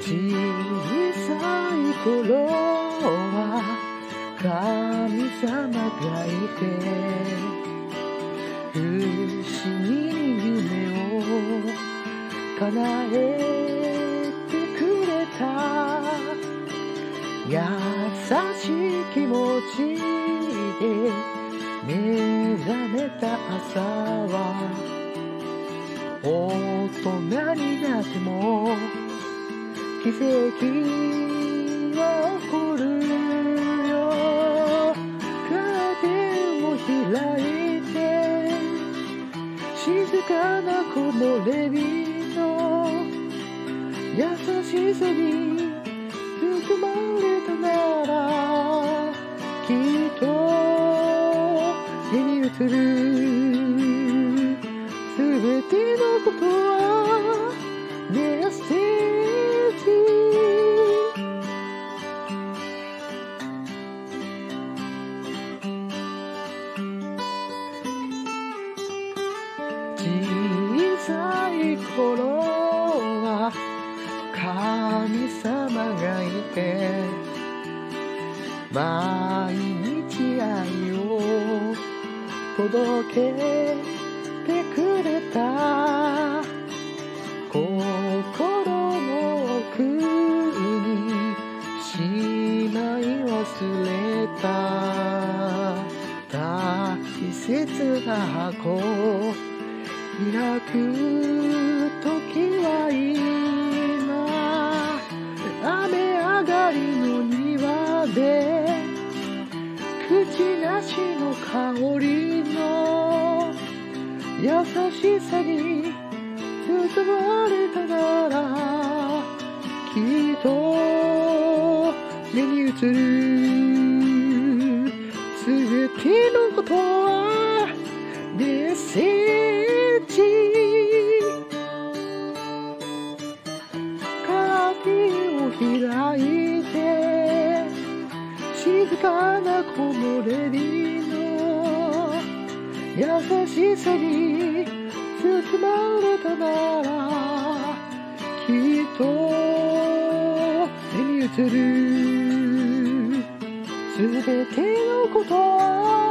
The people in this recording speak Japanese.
小さい頃は神様がいて不思議に夢を叶えてくれた優しい気持ちで目覚めた朝は大人になっても奇跡は起こるよ。カーテンを開いて静かな木漏れ日の優しさに包まれ毎日愛を届けてくれた。しまい忘れた大切な箱開く時は今雨上がりの庭で口なしの香りの優しさに包まれたならきっと目に映る全てのことはメッセージカーテンを開いて静かな木漏れ日の優しさに包まれたならきっとてる。すべてのことは